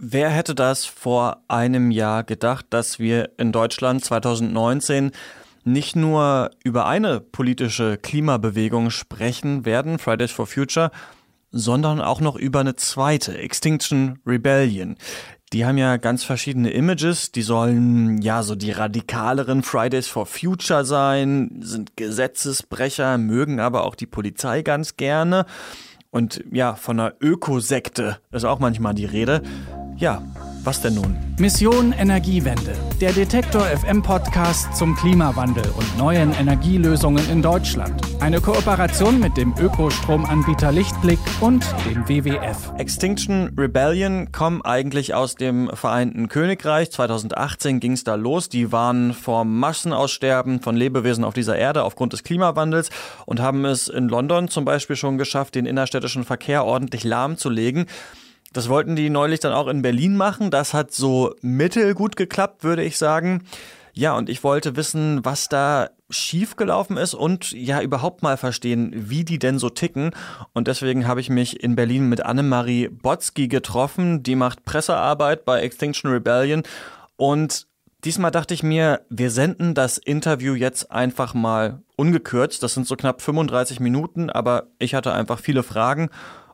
Wer hätte das vor einem Jahr gedacht, dass wir in Deutschland 2019 nicht nur über eine politische Klimabewegung sprechen werden, Fridays for Future, sondern auch noch über eine zweite, Extinction Rebellion. Die haben ja ganz verschiedene Images. Die sollen ja so die radikaleren Fridays for Future sein, sind Gesetzesbrecher, mögen aber auch die Polizei ganz gerne. Und ja, von einer Ökosekte ist auch manchmal die Rede. Ja, was denn nun? Mission Energiewende. Der Detektor FM Podcast zum Klimawandel und neuen Energielösungen in Deutschland. Eine Kooperation mit dem Ökostromanbieter Lichtblick und dem WWF. Extinction Rebellion kommen eigentlich aus dem Vereinten Königreich. 2018 ging es da los. Die waren vor Massenaussterben von Lebewesen auf dieser Erde aufgrund des Klimawandels und haben es in London zum Beispiel schon geschafft, den innerstädtischen Verkehr ordentlich lahmzulegen. Das wollten die neulich dann auch in Berlin machen. Das hat so mittelgut geklappt, würde ich sagen. Ja, und ich wollte wissen, was da schiefgelaufen ist und ja überhaupt mal verstehen, wie die denn so ticken. Und deswegen habe ich mich in Berlin mit Annemarie Botzki getroffen. Die macht Pressearbeit bei Extinction Rebellion. Und diesmal dachte ich mir, wir senden das Interview jetzt einfach mal ungekürzt. Das sind so knapp 35 Minuten, aber ich hatte einfach viele Fragen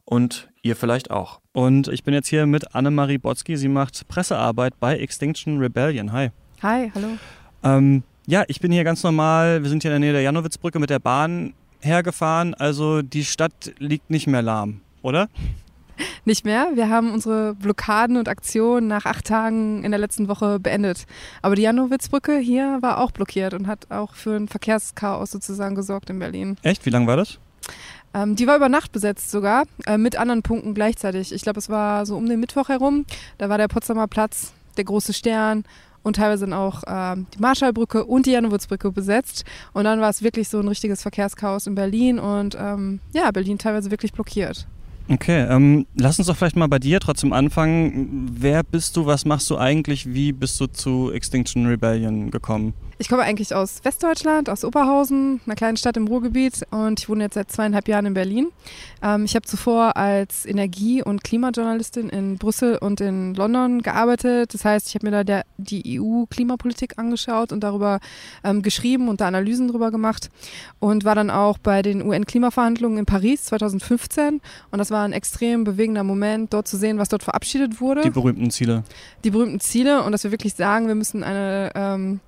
und ihr vielleicht auch. Und ich bin jetzt hier mit Annemarie Botzki. Sie macht Pressearbeit bei Extinction Rebellion. Hi. Hi, hallo. Ähm, ja, ich bin hier ganz normal. Wir sind hier in der Nähe der Janowitzbrücke mit der Bahn hergefahren. Also die Stadt liegt nicht mehr lahm, oder? Nicht mehr. Wir haben unsere Blockaden und Aktionen nach acht Tagen in der letzten Woche beendet. Aber die Janowitzbrücke hier war auch blockiert und hat auch für ein Verkehrschaos sozusagen gesorgt in Berlin. Echt? Wie lange war das? Ähm, die war über Nacht besetzt sogar, äh, mit anderen Punkten gleichzeitig. Ich glaube, es war so um den Mittwoch herum. Da war der Potsdamer Platz, der große Stern und teilweise dann auch äh, die Marschallbrücke und die Janowitzbrücke besetzt. Und dann war es wirklich so ein richtiges Verkehrschaos in Berlin und ähm, ja, Berlin teilweise wirklich blockiert. Okay, ähm, lass uns doch vielleicht mal bei dir trotzdem anfangen. Wer bist du, was machst du eigentlich, wie bist du zu Extinction Rebellion gekommen? Ich komme eigentlich aus Westdeutschland, aus Oberhausen, einer kleinen Stadt im Ruhrgebiet und ich wohne jetzt seit zweieinhalb Jahren in Berlin. Ähm, ich habe zuvor als Energie- und Klimajournalistin in Brüssel und in London gearbeitet. Das heißt, ich habe mir da der, die EU-Klimapolitik angeschaut und darüber ähm, geschrieben und da Analysen drüber gemacht und war dann auch bei den UN-Klimaverhandlungen in Paris 2015 und das war ein extrem bewegender Moment, dort zu sehen, was dort verabschiedet wurde. Die berühmten Ziele. Die berühmten Ziele und dass wir wirklich sagen, wir müssen eine ähm,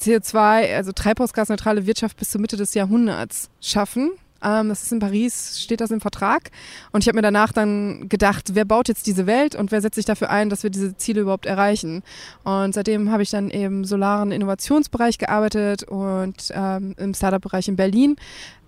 CO2, also treibhausgasneutrale Wirtschaft bis zur Mitte des Jahrhunderts schaffen. Ähm, das ist in Paris, steht das im Vertrag. Und ich habe mir danach dann gedacht, wer baut jetzt diese Welt und wer setzt sich dafür ein, dass wir diese Ziele überhaupt erreichen. Und seitdem habe ich dann im solaren Innovationsbereich gearbeitet und ähm, im Startup-Bereich in Berlin.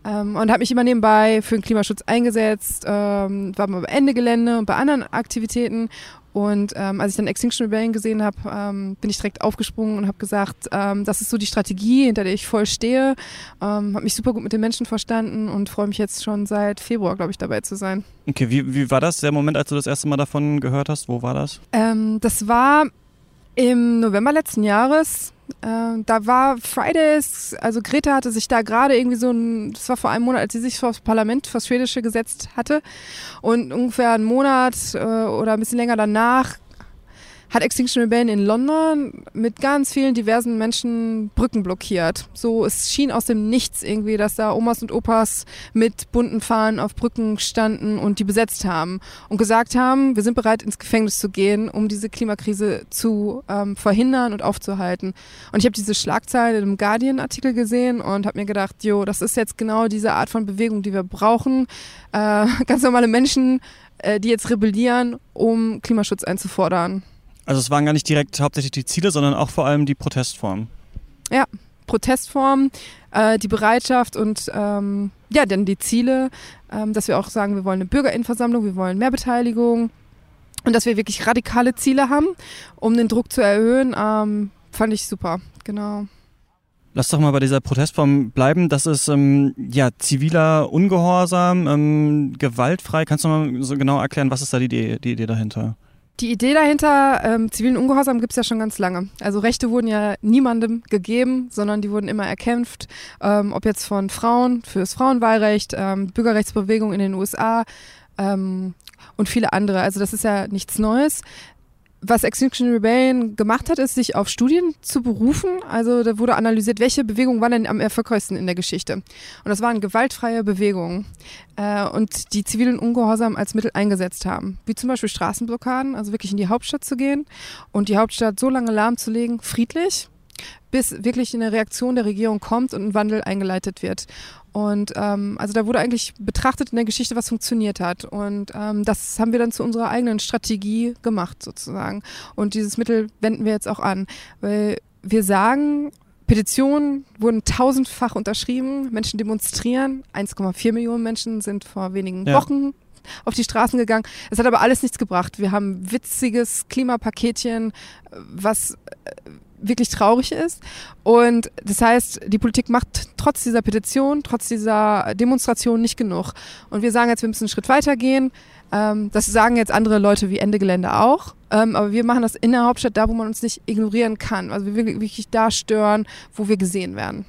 Ähm, und habe mich immer nebenbei für den Klimaschutz eingesetzt, ähm, war bei Ende Gelände und bei anderen Aktivitäten und ähm, als ich dann Extinction Rebellion gesehen habe, ähm, bin ich direkt aufgesprungen und habe gesagt, ähm, das ist so die Strategie, hinter der ich voll stehe. Ähm, habe mich super gut mit den Menschen verstanden und freue mich jetzt schon seit Februar, glaube ich, dabei zu sein. Okay, wie, wie war das, der Moment, als du das erste Mal davon gehört hast? Wo war das? Ähm, das war im November letzten Jahres. Äh, da war Fridays, also Greta hatte sich da gerade irgendwie so ein, das war vor einem Monat, als sie sich vor das Parlament, vor das Schwedische gesetzt hatte. Und ungefähr einen Monat äh, oder ein bisschen länger danach hat Extinction Rebellion in London mit ganz vielen diversen Menschen Brücken blockiert. So, es schien aus dem Nichts irgendwie, dass da Omas und Opas mit bunten Fahnen auf Brücken standen und die besetzt haben und gesagt haben, wir sind bereit ins Gefängnis zu gehen, um diese Klimakrise zu ähm, verhindern und aufzuhalten. Und ich habe diese Schlagzeile in einem Guardian-Artikel gesehen und habe mir gedacht, jo, das ist jetzt genau diese Art von Bewegung, die wir brauchen. Äh, ganz normale Menschen, äh, die jetzt rebellieren, um Klimaschutz einzufordern. Also es waren gar nicht direkt hauptsächlich die Ziele, sondern auch vor allem die Protestformen. Ja, Protestformen, äh, die Bereitschaft und ähm, ja, dann die Ziele, ähm, dass wir auch sagen, wir wollen eine Bürgerinnenversammlung, wir wollen mehr Beteiligung und dass wir wirklich radikale Ziele haben, um den Druck zu erhöhen, ähm, fand ich super, genau. Lass doch mal bei dieser Protestform bleiben. Das ist ähm, ja ziviler Ungehorsam, ähm, gewaltfrei. Kannst du mal so genau erklären, was ist da die Idee, die Idee dahinter? Die Idee dahinter, ähm, zivilen Ungehorsam gibt es ja schon ganz lange. Also Rechte wurden ja niemandem gegeben, sondern die wurden immer erkämpft, ähm, ob jetzt von Frauen fürs Frauenwahlrecht, ähm, Bürgerrechtsbewegung in den USA ähm, und viele andere. Also das ist ja nichts Neues. Was Extinction Rebellion gemacht hat, ist, sich auf Studien zu berufen. Also da wurde analysiert, welche Bewegungen waren denn am erfolgreichsten in der Geschichte. Und das waren gewaltfreie Bewegungen äh, und die zivilen Ungehorsam als Mittel eingesetzt haben. Wie zum Beispiel Straßenblockaden, also wirklich in die Hauptstadt zu gehen und die Hauptstadt so lange lahmzulegen, friedlich, bis wirklich eine Reaktion der Regierung kommt und ein Wandel eingeleitet wird. Und ähm, also da wurde eigentlich betrachtet in der Geschichte, was funktioniert hat. Und ähm, das haben wir dann zu unserer eigenen Strategie gemacht, sozusagen. Und dieses Mittel wenden wir jetzt auch an. Weil wir sagen, Petitionen wurden tausendfach unterschrieben, Menschen demonstrieren, 1,4 Millionen Menschen sind vor wenigen ja. Wochen auf die Straßen gegangen. Es hat aber alles nichts gebracht. Wir haben witziges Klimapaketchen, was äh, wirklich traurig ist. Und das heißt, die Politik macht trotz dieser Petition, trotz dieser Demonstration nicht genug. Und wir sagen jetzt, wir müssen einen Schritt weiter gehen. Ähm, das sagen jetzt andere Leute wie Ende Gelände auch. Ähm, aber wir machen das in der Hauptstadt, da wo man uns nicht ignorieren kann. Also wir wirklich da stören, wo wir gesehen werden.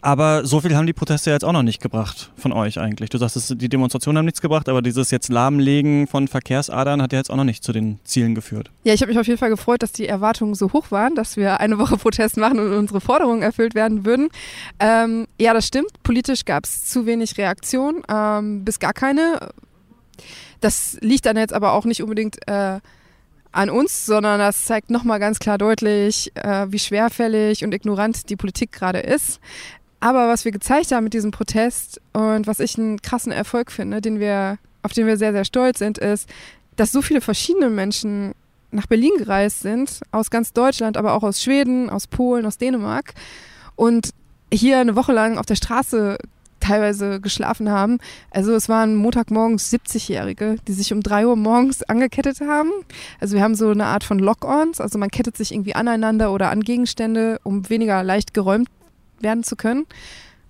Aber so viel haben die Proteste jetzt auch noch nicht gebracht von euch eigentlich. Du sagst, die Demonstrationen haben nichts gebracht, aber dieses jetzt Lahmlegen von Verkehrsadern hat ja jetzt auch noch nicht zu den Zielen geführt. Ja, ich habe mich auf jeden Fall gefreut, dass die Erwartungen so hoch waren, dass wir eine Woche Protest machen und unsere Forderungen erfüllt werden würden. Ähm, ja, das stimmt. Politisch gab es zu wenig Reaktion, ähm, bis gar keine. Das liegt dann jetzt aber auch nicht unbedingt äh, an uns, sondern das zeigt nochmal ganz klar deutlich, äh, wie schwerfällig und ignorant die Politik gerade ist. Aber was wir gezeigt haben mit diesem Protest und was ich einen krassen Erfolg finde, den wir, auf den wir sehr, sehr stolz sind, ist, dass so viele verschiedene Menschen nach Berlin gereist sind, aus ganz Deutschland, aber auch aus Schweden, aus Polen, aus Dänemark und hier eine Woche lang auf der Straße teilweise geschlafen haben. Also es waren Montagmorgens 70-Jährige, die sich um drei Uhr morgens angekettet haben. Also wir haben so eine Art von Lock-ons, also man kettet sich irgendwie aneinander oder an Gegenstände, um weniger leicht geräumt werden zu können.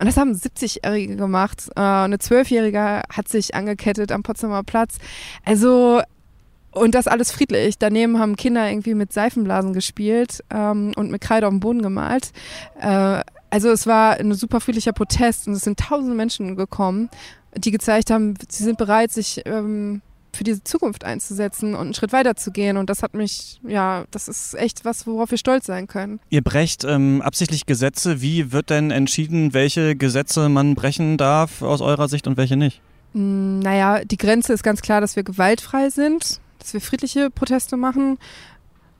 Und das haben 70-Jährige gemacht. Äh, eine 12-Jährige hat sich angekettet am Potsdamer Platz. Also, und das alles friedlich. Daneben haben Kinder irgendwie mit Seifenblasen gespielt ähm, und mit Kreide auf dem Boden gemalt. Äh, also es war ein super friedlicher Protest und es sind tausende Menschen gekommen, die gezeigt haben, sie sind bereit, sich ähm, für diese Zukunft einzusetzen und einen Schritt weiter zu gehen. Und das hat mich, ja, das ist echt was, worauf wir stolz sein können. Ihr brecht ähm, absichtlich Gesetze. Wie wird denn entschieden, welche Gesetze man brechen darf aus eurer Sicht und welche nicht? Hm, naja, die Grenze ist ganz klar, dass wir gewaltfrei sind, dass wir friedliche Proteste machen.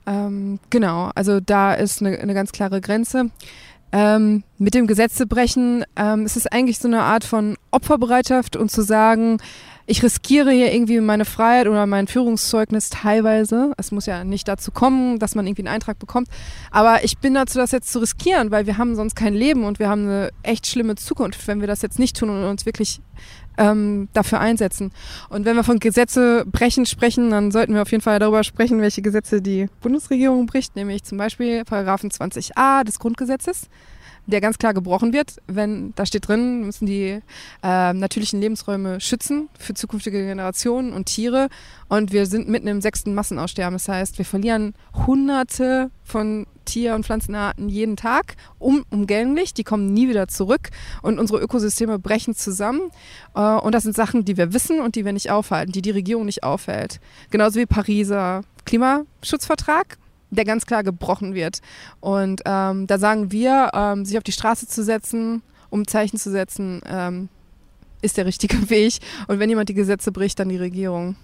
Ähm, genau, also da ist eine, eine ganz klare Grenze. Ähm, mit dem Gesetzebrechen ähm, ist es eigentlich so eine Art von Opferbereitschaft und zu sagen, ich riskiere hier irgendwie meine Freiheit oder mein Führungszeugnis teilweise. Es muss ja nicht dazu kommen, dass man irgendwie einen Eintrag bekommt. Aber ich bin dazu, das jetzt zu riskieren, weil wir haben sonst kein Leben und wir haben eine echt schlimme Zukunft, wenn wir das jetzt nicht tun und uns wirklich ähm, dafür einsetzen. Und wenn wir von Gesetze brechen sprechen, dann sollten wir auf jeden Fall darüber sprechen, welche Gesetze die Bundesregierung bricht, nämlich zum Beispiel Paragraphen 20a des Grundgesetzes der ganz klar gebrochen wird, wenn da steht drin, müssen die äh, natürlichen Lebensräume schützen für zukünftige Generationen und Tiere. Und wir sind mitten im sechsten Massenaussterben. Das heißt, wir verlieren Hunderte von Tier- und Pflanzenarten jeden Tag um, umgänglich. Die kommen nie wieder zurück und unsere Ökosysteme brechen zusammen. Äh, und das sind Sachen, die wir wissen und die wir nicht aufhalten, die die Regierung nicht aufhält. Genauso wie Pariser Klimaschutzvertrag der ganz klar gebrochen wird. Und ähm, da sagen wir, ähm, sich auf die Straße zu setzen, um Zeichen zu setzen, ähm, ist der richtige Weg. Und wenn jemand die Gesetze bricht, dann die Regierung.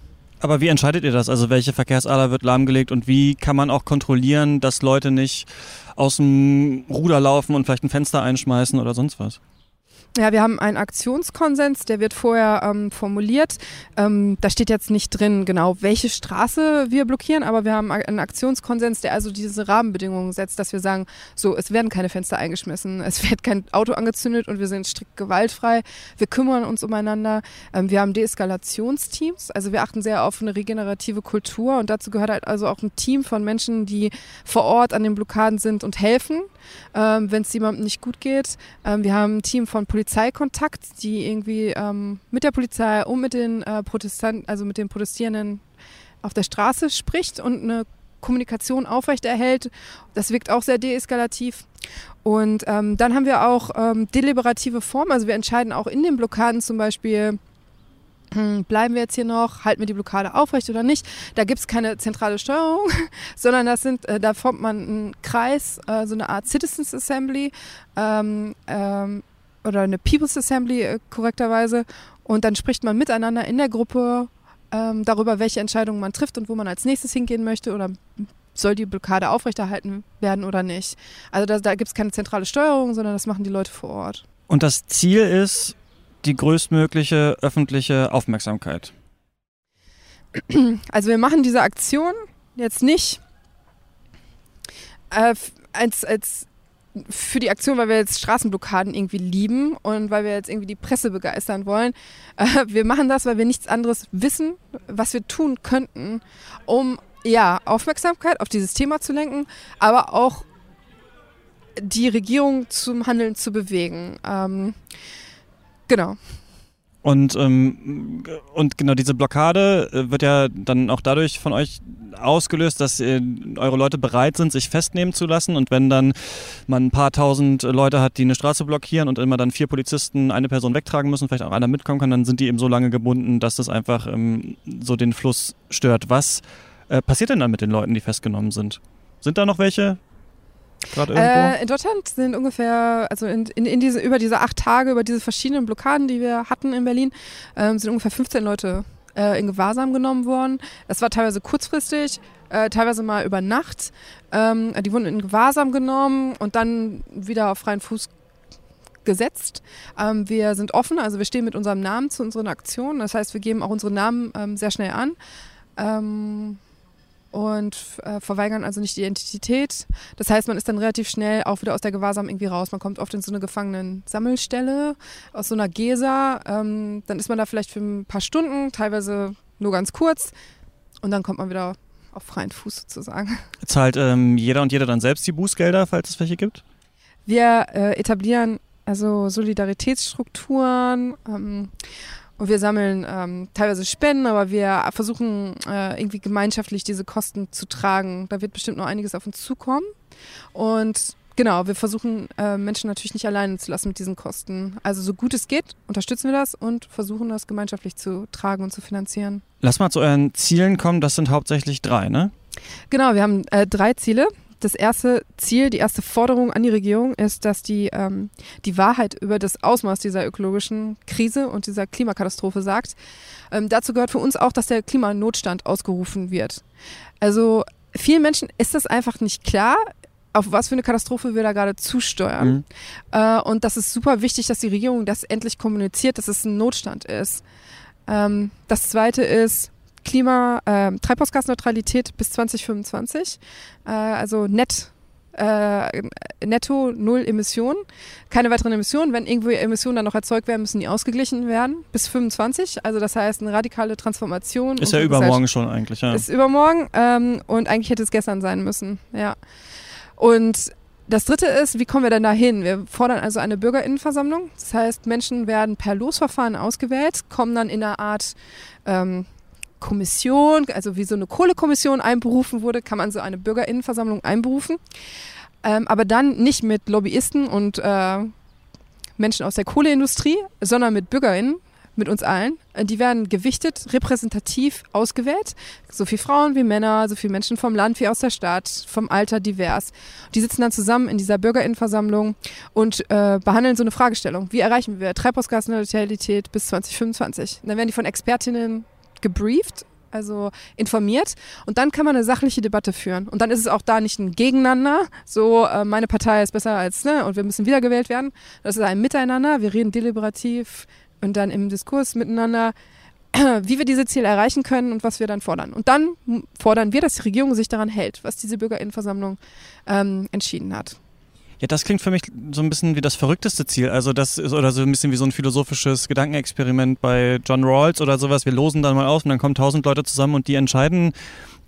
Aber wie entscheidet ihr das? Also welche Verkehrsader wird lahmgelegt und wie kann man auch kontrollieren, dass Leute nicht aus dem Ruder laufen und vielleicht ein Fenster einschmeißen oder sonst was? Ja, wir haben einen Aktionskonsens, der wird vorher ähm, formuliert. Ähm, da steht jetzt nicht drin, genau welche Straße wir blockieren, aber wir haben einen Aktionskonsens, der also diese Rahmenbedingungen setzt, dass wir sagen, so, es werden keine Fenster eingeschmissen, es wird kein Auto angezündet und wir sind strikt gewaltfrei. Wir kümmern uns umeinander. Ähm, wir haben Deeskalationsteams, also wir achten sehr auf eine regenerative Kultur und dazu gehört halt also auch ein Team von Menschen, die vor Ort an den Blockaden sind und helfen, ähm, wenn es jemandem nicht gut geht. Ähm, wir haben ein Team von Polizei Polizeikontakt, die irgendwie ähm, mit der Polizei und mit den äh, Protestanten, also mit den Protestierenden auf der Straße spricht und eine Kommunikation aufrechterhält. Das wirkt auch sehr deeskalativ. Und ähm, dann haben wir auch ähm, deliberative Formen, also wir entscheiden auch in den Blockaden zum Beispiel, bleiben wir jetzt hier noch, halten wir die Blockade aufrecht oder nicht. Da gibt es keine zentrale Steuerung, sondern das sind, äh, da formt man einen Kreis, äh, so eine Art Citizens Assembly ähm, ähm, oder eine People's Assembly äh, korrekterweise. Und dann spricht man miteinander in der Gruppe ähm, darüber, welche Entscheidungen man trifft und wo man als nächstes hingehen möchte oder soll die Blockade aufrechterhalten werden oder nicht. Also da, da gibt es keine zentrale Steuerung, sondern das machen die Leute vor Ort. Und das Ziel ist, die größtmögliche öffentliche Aufmerksamkeit? Also wir machen diese Aktion jetzt nicht äh, als, als für die Aktion, weil wir jetzt Straßenblockaden irgendwie lieben und weil wir jetzt irgendwie die Presse begeistern wollen. Äh, wir machen das, weil wir nichts anderes wissen, was wir tun könnten, um ja Aufmerksamkeit auf dieses Thema zu lenken, aber auch die Regierung zum Handeln zu bewegen. Ähm, Genau. Und, ähm, und genau diese Blockade äh, wird ja dann auch dadurch von euch ausgelöst, dass äh, eure Leute bereit sind, sich festnehmen zu lassen. Und wenn dann man ein paar tausend Leute hat, die eine Straße blockieren und immer dann vier Polizisten eine Person wegtragen müssen, vielleicht auch einer mitkommen kann, dann sind die eben so lange gebunden, dass das einfach ähm, so den Fluss stört. Was äh, passiert denn dann mit den Leuten, die festgenommen sind? Sind da noch welche? Äh, in Deutschland sind ungefähr, also in, in, in, diese, über diese acht Tage, über diese verschiedenen Blockaden, die wir hatten in Berlin, ähm, sind ungefähr 15 Leute äh, in Gewahrsam genommen worden. Das war teilweise kurzfristig, äh, teilweise mal über Nacht. Ähm, die wurden in Gewahrsam genommen und dann wieder auf freien Fuß gesetzt. Ähm, wir sind offen, also wir stehen mit unserem Namen zu unseren Aktionen. Das heißt, wir geben auch unsere Namen ähm, sehr schnell an. Ähm, und äh, verweigern also nicht die Identität. Das heißt, man ist dann relativ schnell auch wieder aus der Gewahrsam irgendwie raus. Man kommt oft in so eine Gefangenen-Sammelstelle aus so einer Gesa. Ähm, dann ist man da vielleicht für ein paar Stunden, teilweise nur ganz kurz. Und dann kommt man wieder auf freien Fuß sozusagen. Zahlt ähm, jeder und jeder dann selbst die Bußgelder, falls es welche gibt? Wir äh, etablieren also Solidaritätsstrukturen. Ähm, und wir sammeln ähm, teilweise Spenden, aber wir versuchen äh, irgendwie gemeinschaftlich diese Kosten zu tragen. Da wird bestimmt noch einiges auf uns zukommen. Und genau, wir versuchen äh, Menschen natürlich nicht alleine zu lassen mit diesen Kosten. Also so gut es geht, unterstützen wir das und versuchen das gemeinschaftlich zu tragen und zu finanzieren. Lass mal zu euren Zielen kommen. Das sind hauptsächlich drei, ne? Genau, wir haben äh, drei Ziele das erste Ziel, die erste Forderung an die Regierung ist, dass die ähm, die Wahrheit über das Ausmaß dieser ökologischen Krise und dieser Klimakatastrophe sagt. Ähm, dazu gehört für uns auch, dass der Klimanotstand ausgerufen wird. Also vielen Menschen ist das einfach nicht klar, auf was für eine Katastrophe wir da gerade zusteuern. Mhm. Äh, und das ist super wichtig, dass die Regierung das endlich kommuniziert, dass es ein Notstand ist. Ähm, das zweite ist, Klima, äh, Treibhausgasneutralität bis 2025, äh, also net, äh, netto null Emissionen, keine weiteren Emissionen. Wenn irgendwo Emissionen dann noch erzeugt werden, müssen die ausgeglichen werden bis 25. Also das heißt eine radikale Transformation. Ist ja übermorgen schon eigentlich, ja. Ist übermorgen ähm, und eigentlich hätte es gestern sein müssen, ja. Und das dritte ist, wie kommen wir denn da hin? Wir fordern also eine Bürgerinnenversammlung. Das heißt, Menschen werden per Losverfahren ausgewählt, kommen dann in einer Art ähm, Kommission, also wie so eine Kohlekommission einberufen wurde, kann man so eine Bürgerinnenversammlung einberufen. Ähm, aber dann nicht mit Lobbyisten und äh, Menschen aus der Kohleindustrie, sondern mit BürgerInnen, mit uns allen. Äh, die werden gewichtet, repräsentativ ausgewählt. So viele Frauen wie Männer, so viele Menschen vom Land wie aus der Stadt, vom Alter divers. Die sitzen dann zusammen in dieser Bürgerinnenversammlung und äh, behandeln so eine Fragestellung. Wie erreichen wir Treibhausgasneutralität bis 2025? Und dann werden die von Expertinnen gebrieft, also informiert. Und dann kann man eine sachliche Debatte führen. Und dann ist es auch da nicht ein Gegeneinander, so äh, meine Partei ist besser als, ne, und wir müssen wiedergewählt werden. Das ist ein Miteinander, wir reden deliberativ und dann im Diskurs miteinander, wie wir diese Ziele erreichen können und was wir dann fordern. Und dann fordern wir, dass die Regierung sich daran hält, was diese Bürgerinnenversammlung ähm, entschieden hat. Ja, das klingt für mich so ein bisschen wie das verrückteste Ziel. Also das ist oder so ein bisschen wie so ein philosophisches Gedankenexperiment bei John Rawls oder sowas. Wir losen dann mal aus und dann kommen tausend Leute zusammen und die entscheiden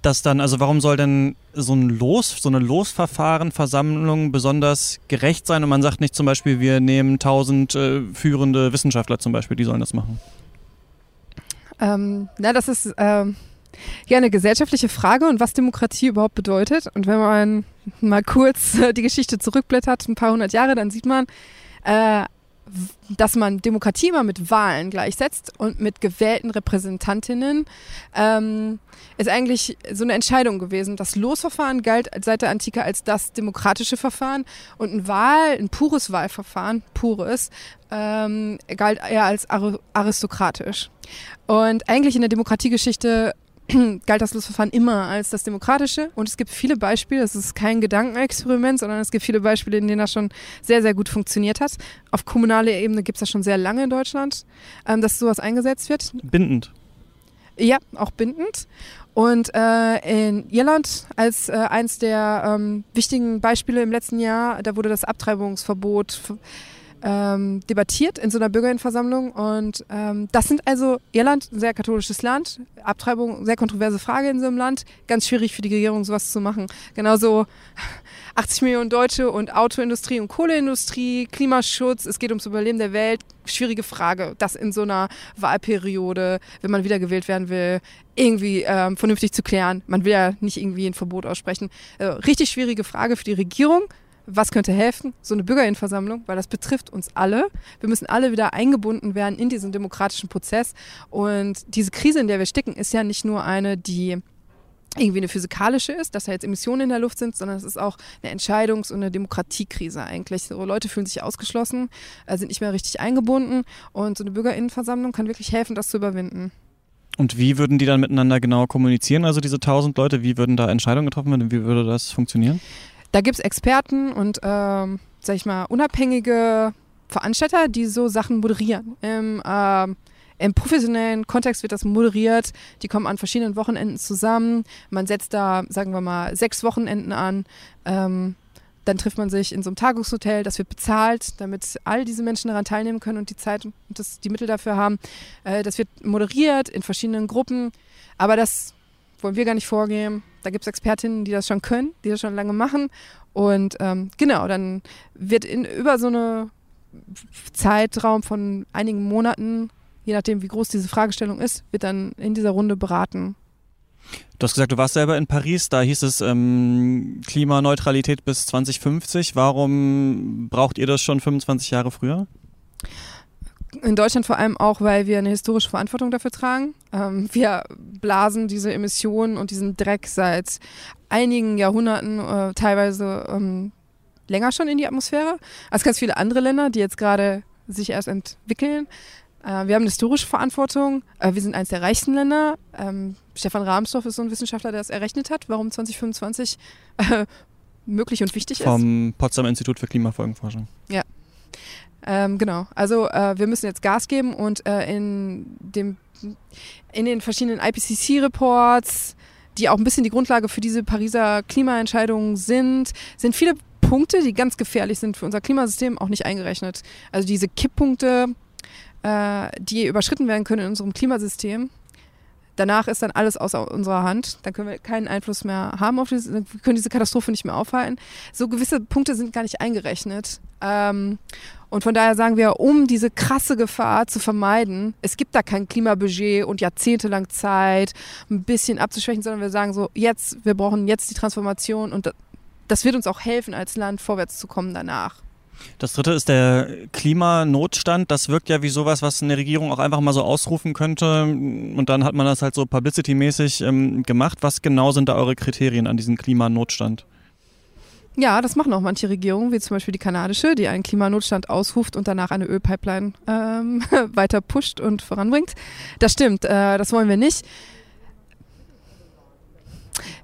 das dann. Also warum soll denn so ein Los, so eine Losverfahren, Versammlung besonders gerecht sein? Und man sagt nicht zum Beispiel, wir nehmen tausend äh, führende Wissenschaftler zum Beispiel, die sollen das machen. Ähm, na, das ist ähm, ja, eine gesellschaftliche Frage und was Demokratie überhaupt bedeutet. Und wenn man mal kurz äh, die Geschichte zurückblättert, ein paar hundert Jahre, dann sieht man, äh, dass man Demokratie immer mit Wahlen gleichsetzt und mit gewählten Repräsentantinnen, ähm, ist eigentlich so eine Entscheidung gewesen. Das Losverfahren galt seit der Antike als das demokratische Verfahren und ein Wahl, ein pures Wahlverfahren, pures, ähm, galt eher als aristokratisch. Und eigentlich in der Demokratiegeschichte galt das Losverfahren immer als das Demokratische. Und es gibt viele Beispiele, es ist kein Gedankenexperiment, sondern es gibt viele Beispiele, in denen das schon sehr, sehr gut funktioniert hat. Auf kommunaler Ebene gibt es das schon sehr lange in Deutschland, ähm, dass sowas eingesetzt wird. Bindend. Ja, auch bindend. Und äh, in Irland als äh, eins der ähm, wichtigen Beispiele im letzten Jahr, da wurde das Abtreibungsverbot ähm, debattiert in so einer Bürgerinnenversammlung. Und ähm, das sind also Irland, ein sehr katholisches Land, Abtreibung, sehr kontroverse Frage in so einem Land, ganz schwierig für die Regierung sowas zu machen. Genauso 80 Millionen Deutsche und Autoindustrie und Kohleindustrie, Klimaschutz, es geht ums Überleben der Welt, schwierige Frage, das in so einer Wahlperiode, wenn man wiedergewählt werden will, irgendwie ähm, vernünftig zu klären. Man will ja nicht irgendwie ein Verbot aussprechen. Äh, richtig schwierige Frage für die Regierung was könnte helfen? So eine Bürgerinnenversammlung, weil das betrifft uns alle. Wir müssen alle wieder eingebunden werden in diesen demokratischen Prozess. Und diese Krise, in der wir stecken, ist ja nicht nur eine, die irgendwie eine physikalische ist, dass da jetzt Emissionen in der Luft sind, sondern es ist auch eine Entscheidungs- und eine Demokratiekrise eigentlich. So Leute fühlen sich ausgeschlossen, äh, sind nicht mehr richtig eingebunden und so eine Bürgerinnenversammlung kann wirklich helfen, das zu überwinden. Und wie würden die dann miteinander genau kommunizieren, also diese tausend Leute? Wie würden da Entscheidungen getroffen werden? Wie würde das funktionieren? Da gibt es Experten und, ähm, sag ich mal, unabhängige Veranstalter, die so Sachen moderieren. Im, äh, Im professionellen Kontext wird das moderiert. Die kommen an verschiedenen Wochenenden zusammen. Man setzt da, sagen wir mal, sechs Wochenenden an. Ähm, dann trifft man sich in so einem Tagungshotel, das wird bezahlt, damit all diese Menschen daran teilnehmen können und die Zeit und das, die Mittel dafür haben. Äh, das wird moderiert in verschiedenen Gruppen, aber das wollen wir gar nicht vorgeben. Da gibt es Expertinnen, die das schon können, die das schon lange machen. Und ähm, genau, dann wird in, über so einen Zeitraum von einigen Monaten, je nachdem wie groß diese Fragestellung ist, wird dann in dieser Runde beraten. Du hast gesagt, du warst selber in Paris, da hieß es ähm, Klimaneutralität bis 2050. Warum braucht ihr das schon 25 Jahre früher? In Deutschland vor allem auch, weil wir eine historische Verantwortung dafür tragen. Ähm, wir blasen diese Emissionen und diesen Dreck seit einigen Jahrhunderten, äh, teilweise ähm, länger schon in die Atmosphäre, als ganz viele andere Länder, die jetzt gerade sich erst entwickeln. Äh, wir haben eine historische Verantwortung. Äh, wir sind eines der reichsten Länder. Ähm, Stefan Rahmsdorf ist so ein Wissenschaftler, der das errechnet hat, warum 2025 äh, möglich und wichtig Vom ist. Vom Potsdam Institut für Klimafolgenforschung. Ja, ähm, genau, also äh, wir müssen jetzt Gas geben und äh, in, dem, in den verschiedenen IPCC-Reports, die auch ein bisschen die Grundlage für diese Pariser Klimaentscheidungen sind, sind viele Punkte, die ganz gefährlich sind für unser Klimasystem, auch nicht eingerechnet. Also diese Kipppunkte, äh, die überschritten werden können in unserem Klimasystem, Danach ist dann alles außer unserer Hand. Dann können wir keinen Einfluss mehr haben auf diese, wir können diese Katastrophe nicht mehr aufhalten. So gewisse Punkte sind gar nicht eingerechnet. Ähm, und von daher sagen wir, um diese krasse Gefahr zu vermeiden, es gibt da kein Klimabudget und jahrzehntelang Zeit, ein bisschen abzuschwächen, sondern wir sagen so, jetzt, wir brauchen jetzt die Transformation und das wird uns auch helfen, als Land vorwärts zu kommen danach. Das dritte ist der Klimanotstand. Das wirkt ja wie sowas, was eine Regierung auch einfach mal so ausrufen könnte. Und dann hat man das halt so publicity-mäßig ähm, gemacht. Was genau sind da eure Kriterien an diesem Klimanotstand? Ja, das machen auch manche Regierungen, wie zum Beispiel die kanadische, die einen Klimanotstand ausruft und danach eine Ölpipeline ähm, weiter pusht und voranbringt. Das stimmt, äh, das wollen wir nicht.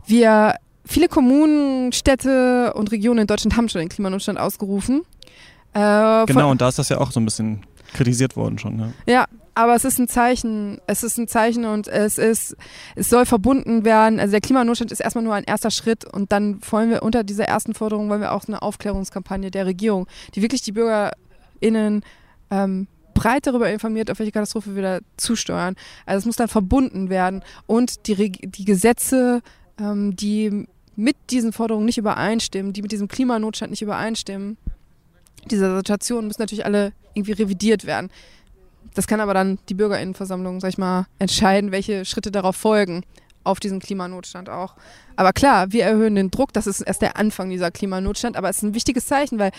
Wir, viele Kommunen, Städte und Regionen in Deutschland haben schon den Klimanotstand ausgerufen. Äh, genau, und da ist das ja auch so ein bisschen kritisiert worden schon. Ja. ja, aber es ist ein Zeichen. Es ist ein Zeichen und es ist, es soll verbunden werden. Also der Klimanotstand ist erstmal nur ein erster Schritt und dann wollen wir unter dieser ersten Forderung wollen wir auch eine Aufklärungskampagne der Regierung, die wirklich die BürgerInnen ähm, breit darüber informiert, auf welche Katastrophe wir da zusteuern. Also es muss dann verbunden werden und die, die Gesetze, ähm, die mit diesen Forderungen nicht übereinstimmen, die mit diesem Klimanotstand nicht übereinstimmen, dieser Situation müssen natürlich alle irgendwie revidiert werden. Das kann aber dann die Bürgerinnenversammlung, sag ich mal, entscheiden, welche Schritte darauf folgen. auf diesen Klimanotstand auch. Aber klar, wir erhöhen den Druck, das ist erst der Anfang dieser Klimanotstand, aber es ist ein wichtiges Zeichen, weil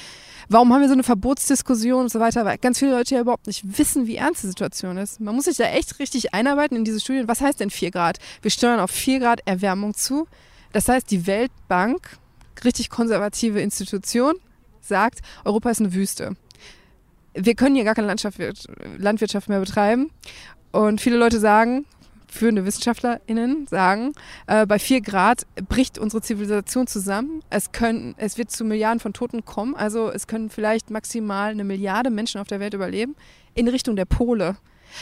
warum haben wir so eine Verbotsdiskussion und so weiter, weil ganz viele Leute ja überhaupt nicht wissen, wie ernst die Situation ist. Man muss sich da echt richtig einarbeiten in diese Studien. Was heißt denn 4 Grad? Wir steuern auf 4 Grad Erwärmung zu. Das heißt, die Weltbank, richtig konservative Institution, sagt, Europa ist eine Wüste. Wir können hier gar keine Landwirtschaft mehr betreiben. Und viele Leute sagen, führende WissenschaftlerInnen sagen, äh, bei 4 Grad bricht unsere Zivilisation zusammen. Es, können, es wird zu Milliarden von Toten kommen. Also es können vielleicht maximal eine Milliarde Menschen auf der Welt überleben in Richtung der Pole.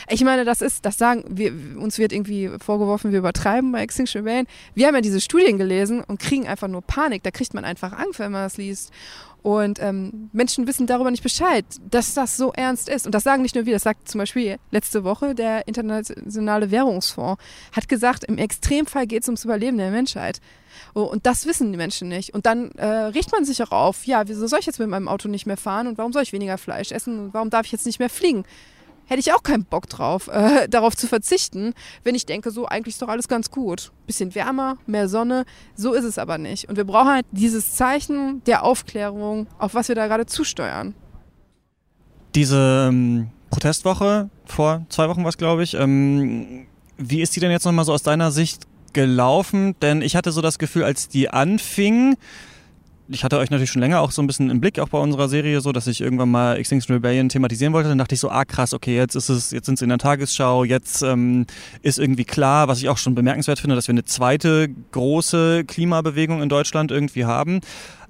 Ich meine, das ist, das sagen wir, uns wird irgendwie vorgeworfen, wir übertreiben bei Extinction Rebellion. Wir haben ja diese Studien gelesen und kriegen einfach nur Panik. Da kriegt man einfach Angst, wenn man das liest. Und ähm, Menschen wissen darüber nicht Bescheid, dass das so ernst ist. Und das sagen nicht nur wir, das sagt zum Beispiel letzte Woche der Internationale Währungsfonds, hat gesagt, im Extremfall geht es ums Überleben der Menschheit. Oh, und das wissen die Menschen nicht. Und dann äh, riecht man sich auch auf, ja, wieso soll ich jetzt mit meinem Auto nicht mehr fahren und warum soll ich weniger Fleisch essen und warum darf ich jetzt nicht mehr fliegen? Hätte ich auch keinen Bock drauf, äh, darauf zu verzichten, wenn ich denke, so eigentlich ist doch alles ganz gut. Bisschen wärmer, mehr Sonne, so ist es aber nicht. Und wir brauchen halt dieses Zeichen der Aufklärung, auf was wir da gerade zusteuern. Diese ähm, Protestwoche, vor zwei Wochen war es, glaube ich, ähm, wie ist die denn jetzt nochmal so aus deiner Sicht gelaufen? Denn ich hatte so das Gefühl, als die anfing, ich hatte euch natürlich schon länger auch so ein bisschen im Blick, auch bei unserer Serie, so, dass ich irgendwann mal Extinction Rebellion thematisieren wollte. Dann dachte ich so, ah krass, okay, jetzt ist es, jetzt sind sie in der Tagesschau, jetzt ähm, ist irgendwie klar, was ich auch schon bemerkenswert finde, dass wir eine zweite große Klimabewegung in Deutschland irgendwie haben.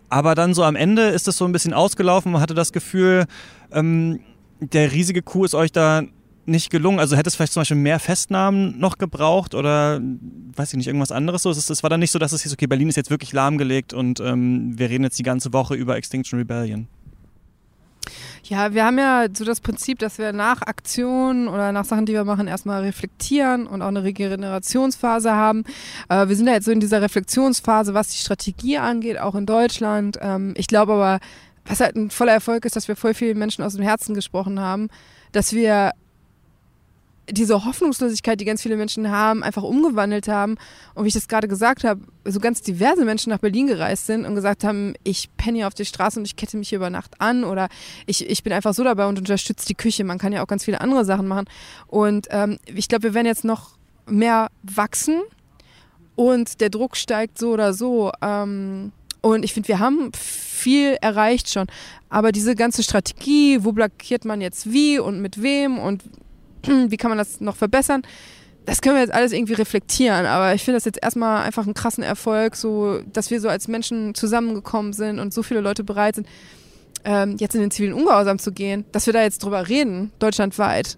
Aber dann so am Ende ist es so ein bisschen ausgelaufen. Man hatte das Gefühl, ähm, der riesige Coup ist euch da nicht gelungen. Also hätte es vielleicht zum Beispiel mehr Festnahmen noch gebraucht oder weiß ich nicht, irgendwas anderes so. Es, es war dann nicht so, dass es hieß, okay, Berlin ist jetzt wirklich lahmgelegt und ähm, wir reden jetzt die ganze Woche über Extinction Rebellion. Ja, wir haben ja so das Prinzip, dass wir nach Aktionen oder nach Sachen, die wir machen, erstmal reflektieren und auch eine Regenerationsphase haben. Äh, wir sind ja jetzt so in dieser Reflexionsphase, was die Strategie angeht, auch in Deutschland. Ähm, ich glaube aber, was halt ein voller Erfolg ist, dass wir voll vielen Menschen aus dem Herzen gesprochen haben, dass wir diese Hoffnungslosigkeit, die ganz viele Menschen haben, einfach umgewandelt haben. Und wie ich das gerade gesagt habe, so ganz diverse Menschen nach Berlin gereist sind und gesagt haben, ich penne hier auf der Straße und ich kette mich hier über Nacht an oder ich, ich bin einfach so dabei und unterstütze die Küche. Man kann ja auch ganz viele andere Sachen machen. Und ähm, ich glaube, wir werden jetzt noch mehr wachsen und der Druck steigt so oder so. Ähm, und ich finde, wir haben viel erreicht schon. Aber diese ganze Strategie, wo blockiert man jetzt wie und mit wem und wie kann man das noch verbessern? Das können wir jetzt alles irgendwie reflektieren, aber ich finde das jetzt erstmal einfach einen krassen Erfolg, so dass wir so als Menschen zusammengekommen sind und so viele Leute bereit sind, ähm, jetzt in den zivilen Ungehorsam zu gehen, dass wir da jetzt drüber reden, deutschlandweit.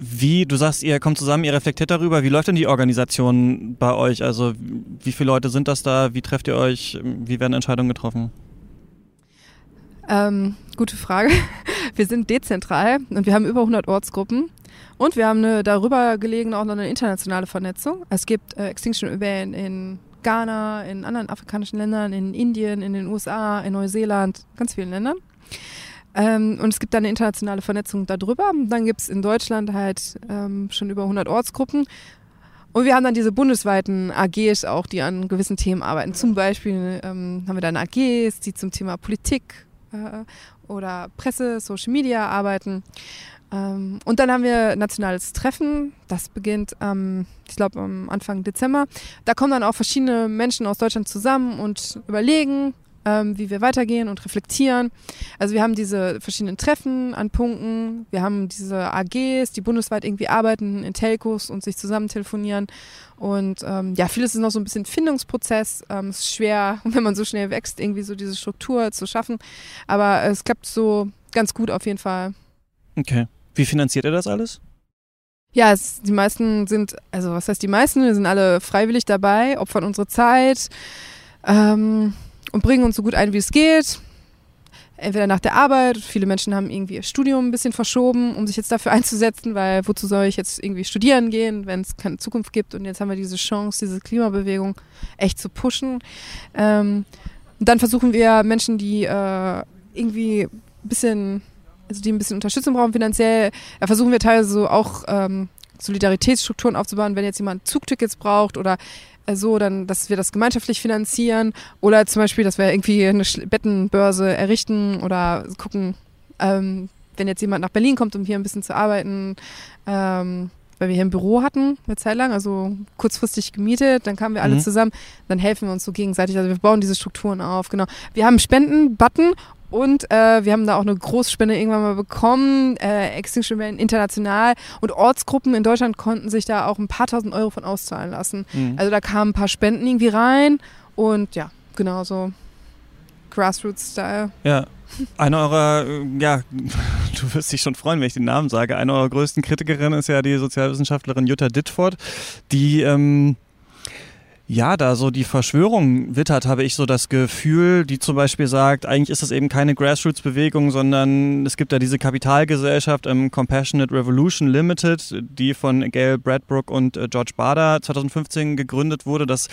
Wie, du sagst, ihr kommt zusammen, ihr reflektiert darüber. Wie läuft denn die Organisation bei euch? Also, wie viele Leute sind das da? Wie trefft ihr euch? Wie werden Entscheidungen getroffen? Ähm, gute Frage. Wir sind dezentral und wir haben über 100 Ortsgruppen und wir haben eine darüber gelegen auch noch eine internationale Vernetzung. Es gibt äh, Extinction Rebellion in Ghana, in anderen afrikanischen Ländern, in Indien, in den USA, in Neuseeland, ganz vielen Ländern. Ähm, und es gibt dann eine internationale Vernetzung darüber. Dann gibt es in Deutschland halt ähm, schon über 100 Ortsgruppen. Und wir haben dann diese bundesweiten AGs auch, die an gewissen Themen arbeiten. Zum Beispiel ähm, haben wir dann AGs, die zum Thema Politik äh, oder Presse, Social Media arbeiten. Ähm, und dann haben wir nationales Treffen. Das beginnt, ähm, ich glaube, am Anfang Dezember. Da kommen dann auch verschiedene Menschen aus Deutschland zusammen und überlegen, ähm, wie wir weitergehen und reflektieren. Also wir haben diese verschiedenen Treffen an Punkten, wir haben diese AGs, die bundesweit irgendwie arbeiten in Telcos und sich zusammen telefonieren. Und ähm, ja, vieles ist noch so ein bisschen Findungsprozess. Ähm, es ist schwer, wenn man so schnell wächst, irgendwie so diese Struktur zu schaffen. Aber es klappt so ganz gut auf jeden Fall. Okay. Wie finanziert ihr das alles? Ja, es, die meisten sind, also was heißt die meisten? Wir sind alle freiwillig dabei, opfern unsere Zeit. Ähm, und bringen uns so gut ein, wie es geht. Entweder nach der Arbeit, viele Menschen haben irgendwie ihr Studium ein bisschen verschoben, um sich jetzt dafür einzusetzen, weil wozu soll ich jetzt irgendwie studieren gehen, wenn es keine Zukunft gibt und jetzt haben wir diese Chance, diese Klimabewegung echt zu pushen. Ähm, und dann versuchen wir Menschen, die äh, irgendwie ein bisschen, also die ein bisschen Unterstützung brauchen finanziell, da versuchen wir teilweise so auch ähm, Solidaritätsstrukturen aufzubauen, wenn jetzt jemand Zugtickets braucht oder äh, so, dann, dass wir das gemeinschaftlich finanzieren oder zum Beispiel, dass wir irgendwie eine Bettenbörse errichten oder gucken, ähm, wenn jetzt jemand nach Berlin kommt, um hier ein bisschen zu arbeiten, ähm, weil wir hier ein Büro hatten, eine Zeit lang, also kurzfristig gemietet, dann kamen wir alle mhm. zusammen, dann helfen wir uns so gegenseitig. Also wir bauen diese Strukturen auf, genau. Wir haben einen Spenden-Button und äh, wir haben da auch eine Großspende irgendwann mal bekommen, äh, Extinction Rebellion international. Und Ortsgruppen in Deutschland konnten sich da auch ein paar tausend Euro von auszahlen lassen. Mhm. Also da kamen ein paar Spenden irgendwie rein und ja, genau so Grassroots-Style. Ja. Eine eurer, ja, du wirst dich schon freuen, wenn ich den Namen sage. Eine eurer größten Kritikerinnen ist ja die Sozialwissenschaftlerin Jutta Dittford, die ähm, ja, da so die Verschwörung wittert, habe ich so das Gefühl, die zum Beispiel sagt, eigentlich ist das eben keine Grassroots-Bewegung, sondern es gibt ja diese Kapitalgesellschaft ähm, Compassionate Revolution Limited, die von Gail Bradbrook und äh, George Bader 2015 gegründet wurde. Das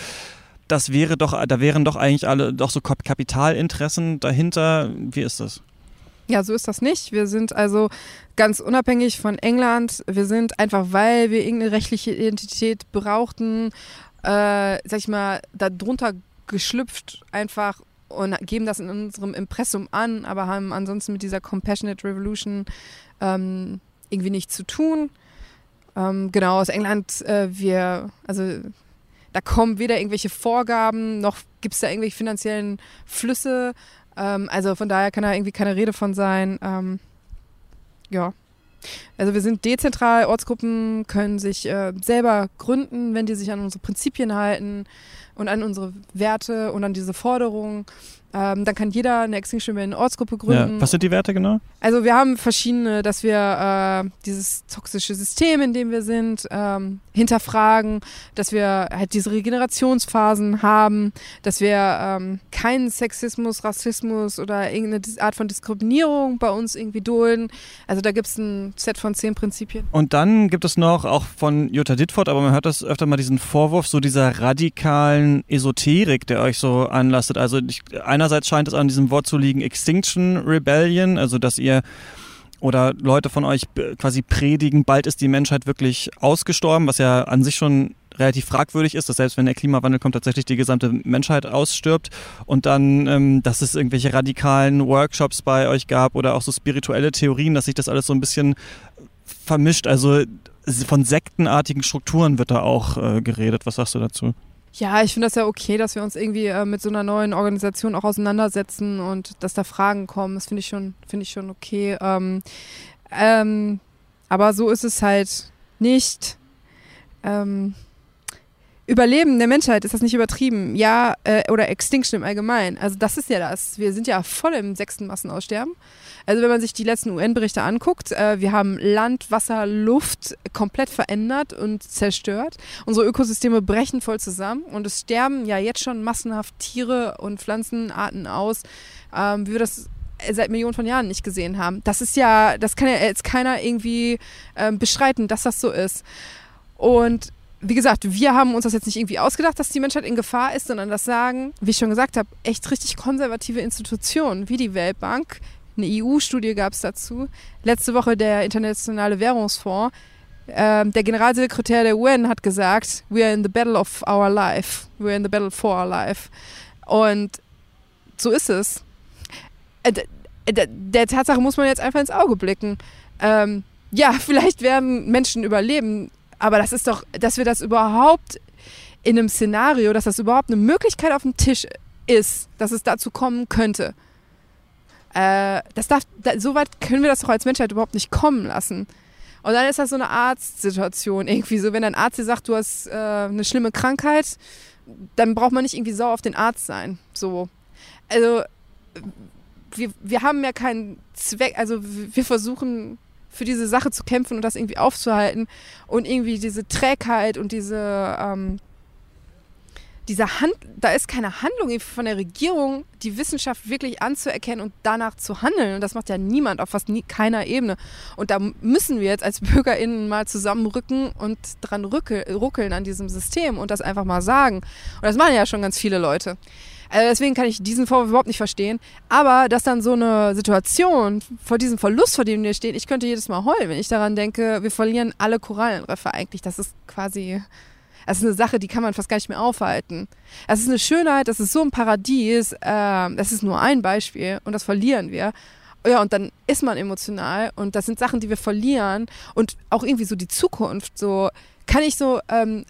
das wäre doch, da wären doch eigentlich alle doch so Kapitalinteressen dahinter. Wie ist das? Ja, so ist das nicht. Wir sind also ganz unabhängig von England. Wir sind einfach, weil wir irgendeine rechtliche Identität brauchten, äh, sag ich mal, darunter geschlüpft einfach und geben das in unserem Impressum an, aber haben ansonsten mit dieser Compassionate Revolution ähm, irgendwie nichts zu tun. Ähm, genau, aus England, äh, wir, also da kommen weder irgendwelche Vorgaben, noch gibt es da irgendwelche finanziellen Flüsse. Ähm, also von daher kann da irgendwie keine Rede von sein. Ähm, ja. Also wir sind dezentral, Ortsgruppen können sich äh, selber gründen, wenn die sich an unsere Prinzipien halten und an unsere Werte und an diese Forderungen. Ähm, dann kann jeder eine Extinction Rebellion Ortsgruppe gründen. Ja. Was sind die Werte genau? Also wir haben verschiedene, dass wir äh, dieses toxische System, in dem wir sind, ähm, hinterfragen, dass wir halt diese Regenerationsphasen haben, dass wir ähm, keinen Sexismus, Rassismus oder irgendeine Art von Diskriminierung bei uns irgendwie dulden. Also da gibt es ein Set von zehn Prinzipien. Und dann gibt es noch auch von Jutta Dittfort, aber man hört das öfter mal diesen Vorwurf so dieser radikalen Esoterik, der euch so anlastet. Also ich, einer einerseits scheint es an diesem Wort zu liegen, Extinction Rebellion, also dass ihr oder Leute von euch quasi predigen, bald ist die Menschheit wirklich ausgestorben, was ja an sich schon relativ fragwürdig ist, dass selbst wenn der Klimawandel kommt, tatsächlich die gesamte Menschheit ausstirbt und dann, ähm, dass es irgendwelche radikalen Workshops bei euch gab oder auch so spirituelle Theorien, dass sich das alles so ein bisschen vermischt. Also von sektenartigen Strukturen wird da auch äh, geredet. Was sagst du dazu? Ja, ich finde das ja okay, dass wir uns irgendwie äh, mit so einer neuen Organisation auch auseinandersetzen und dass da Fragen kommen. Das finde ich schon, finde ich schon okay. Ähm, ähm, aber so ist es halt nicht. Ähm, Überleben der Menschheit, ist das nicht übertrieben? Ja, äh, oder Extinction im Allgemeinen. Also das ist ja das. Wir sind ja voll im sechsten Massenaussterben. Also wenn man sich die letzten UN-Berichte anguckt, äh, wir haben Land, Wasser, Luft komplett verändert und zerstört. Unsere Ökosysteme brechen voll zusammen und es sterben ja jetzt schon massenhaft Tiere und Pflanzenarten aus, ähm, wie wir das seit Millionen von Jahren nicht gesehen haben. Das ist ja, das kann ja jetzt keiner irgendwie ähm, beschreiten, dass das so ist. Und wie gesagt, wir haben uns das jetzt nicht irgendwie ausgedacht, dass die Menschheit in Gefahr ist, sondern das sagen, wie ich schon gesagt habe, echt richtig konservative Institutionen wie die Weltbank, eine EU-Studie gab es dazu. Letzte Woche der Internationale Währungsfonds. Ähm, der Generalsekretär der UN hat gesagt, we are in the battle of our life. We are in the battle for our life. Und so ist es. Äh, der Tatsache muss man jetzt einfach ins Auge blicken. Ähm, ja, vielleicht werden Menschen überleben, aber das ist doch, dass wir das überhaupt in einem Szenario, dass das überhaupt eine Möglichkeit auf dem Tisch ist, dass es dazu kommen könnte. Äh, das darf, da, so weit können wir das doch als Menschheit überhaupt nicht kommen lassen. Und dann ist das so eine Arztsituation irgendwie so, wenn ein Arzt dir sagt, du hast äh, eine schlimme Krankheit, dann braucht man nicht irgendwie sauer auf den Arzt sein. So. Also wir, wir haben ja keinen Zweck, also wir versuchen für diese Sache zu kämpfen und das irgendwie aufzuhalten und irgendwie diese Trägheit und diese ähm, dieser Hand, da ist keine Handlung von der Regierung, die Wissenschaft wirklich anzuerkennen und danach zu handeln. Und das macht ja niemand auf fast nie, keiner Ebene. Und da müssen wir jetzt als BürgerInnen mal zusammenrücken und dran rückel, ruckeln an diesem System und das einfach mal sagen. Und das machen ja schon ganz viele Leute. Also deswegen kann ich diesen Vorwurf überhaupt nicht verstehen. Aber dass dann so eine Situation vor diesem Verlust, vor dem wir stehen, ich könnte jedes Mal heulen, wenn ich daran denke, wir verlieren alle Korallenriffe eigentlich. Das ist quasi, das ist eine Sache, die kann man fast gar nicht mehr aufhalten. Das ist eine Schönheit, das ist so ein Paradies. Äh, das ist nur ein Beispiel und das verlieren wir. Ja, und dann ist man emotional und das sind Sachen, die wir verlieren und auch irgendwie so die Zukunft. So kann ich so ähm,